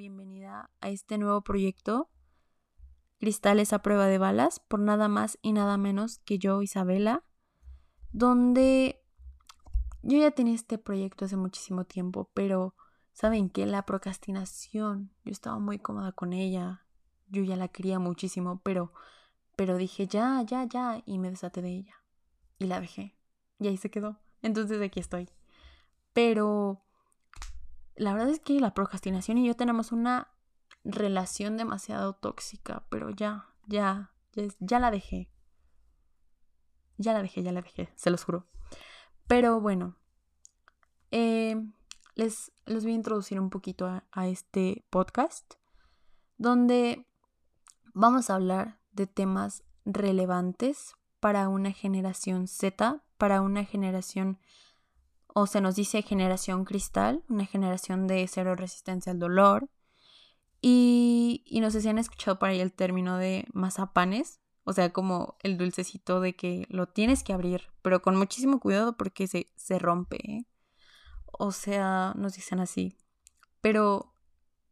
bienvenida a este nuevo proyecto, Cristales a prueba de balas, por nada más y nada menos que yo, Isabela, donde yo ya tenía este proyecto hace muchísimo tiempo, pero saben que la procrastinación, yo estaba muy cómoda con ella, yo ya la quería muchísimo, pero, pero dije ya, ya, ya, y me desaté de ella, y la dejé, y ahí se quedó, entonces aquí estoy. Pero la verdad es que la procrastinación y yo tenemos una relación demasiado tóxica, pero ya, ya, ya, la dejé. Ya la dejé, ya la dejé, se los juro. Pero bueno, eh, les, les, voy a introducir un poquito a, a este podcast, donde vamos a hablar de temas relevantes para una generación Z, para una generación o se nos dice generación cristal, una generación de cero resistencia al dolor. Y, y no sé si han escuchado por ahí el término de mazapanes, o sea, como el dulcecito de que lo tienes que abrir, pero con muchísimo cuidado porque se, se rompe. ¿eh? O sea, nos dicen así. Pero,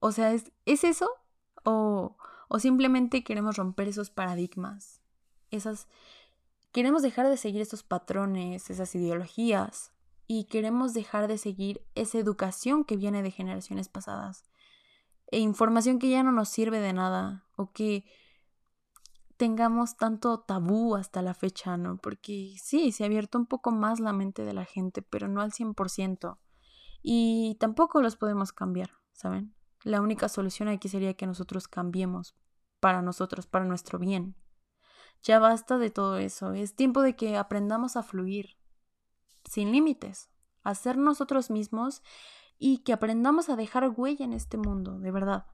o sea, ¿es, ¿es eso? O, o simplemente queremos romper esos paradigmas, esas... Queremos dejar de seguir estos patrones, esas ideologías, y queremos dejar de seguir esa educación que viene de generaciones pasadas e información que ya no nos sirve de nada o que tengamos tanto tabú hasta la fecha, ¿no? Porque sí, se ha abierto un poco más la mente de la gente, pero no al 100%. Y tampoco los podemos cambiar, ¿saben? La única solución aquí sería que nosotros cambiemos para nosotros, para nuestro bien. Ya basta de todo eso, es tiempo de que aprendamos a fluir, sin límites, a ser nosotros mismos y que aprendamos a dejar huella en este mundo, de verdad.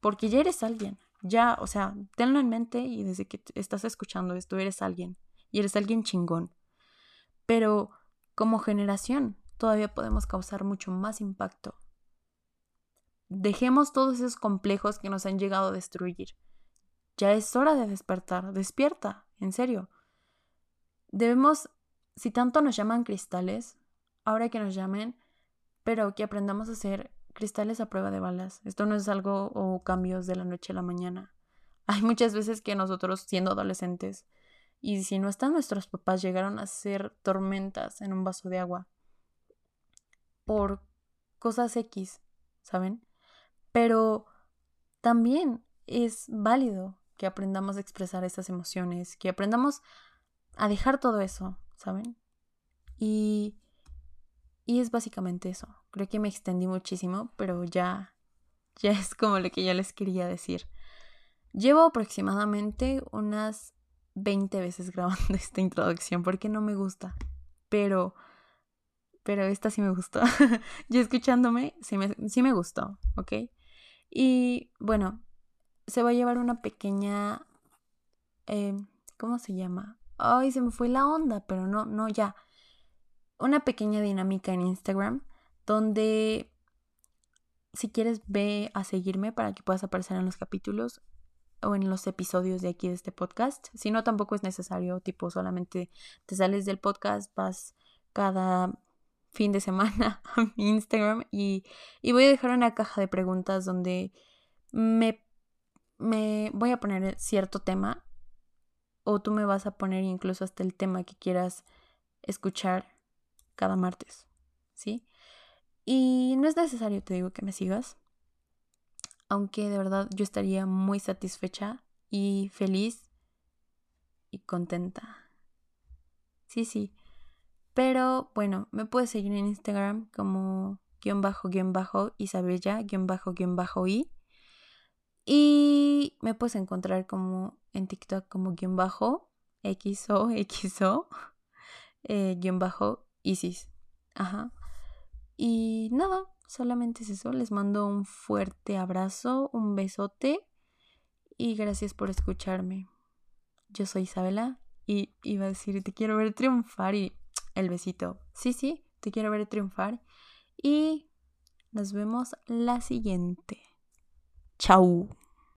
Porque ya eres alguien, ya, o sea, tenlo en mente y desde que estás escuchando esto eres alguien y eres alguien chingón. Pero como generación todavía podemos causar mucho más impacto. Dejemos todos esos complejos que nos han llegado a destruir. Ya es hora de despertar, despierta, en serio. Debemos si tanto nos llaman cristales, ahora que nos llamen, pero que aprendamos a hacer cristales a prueba de balas. Esto no es algo o cambios de la noche a la mañana. Hay muchas veces que nosotros, siendo adolescentes, y si no están nuestros papás, llegaron a ser tormentas en un vaso de agua por cosas X, ¿saben? Pero también es válido que aprendamos a expresar esas emociones, que aprendamos a dejar todo eso, ¿saben? Y, y es básicamente eso. Creo que me extendí muchísimo, pero ya, ya es como lo que yo les quería decir. Llevo aproximadamente unas 20 veces grabando esta introducción porque no me gusta, pero pero esta sí me gustó. yo escuchándome sí me, sí me gustó, ¿ok? Y bueno, se va a llevar una pequeña... Eh, ¿Cómo se llama? Ay, se me fue la onda, pero no, no, ya. Una pequeña dinámica en Instagram donde si quieres ve a seguirme para que puedas aparecer en los capítulos o en los episodios de aquí de este podcast. Si no, tampoco es necesario, tipo, solamente te sales del podcast, vas cada fin de semana a mi Instagram y, y voy a dejar una caja de preguntas donde me, me voy a poner cierto tema o tú me vas a poner incluso hasta el tema que quieras escuchar cada martes, ¿sí? Y no es necesario, te digo, que me sigas, aunque de verdad yo estaría muy satisfecha y feliz y contenta. Sí, sí. Pero bueno, me puedes seguir en Instagram como guion bajo guion bajo Isabella guion bajo guion bajo y. Y me puedes encontrar como en TikTok como guion bajo XO XO eh, guion bajo Isis. Ajá. Y nada, solamente es eso. Les mando un fuerte abrazo, un besote y gracias por escucharme. Yo soy Isabela y iba a decir, te quiero ver triunfar y el besito. Sí, sí, te quiero ver triunfar y nos vemos la siguiente. Châu.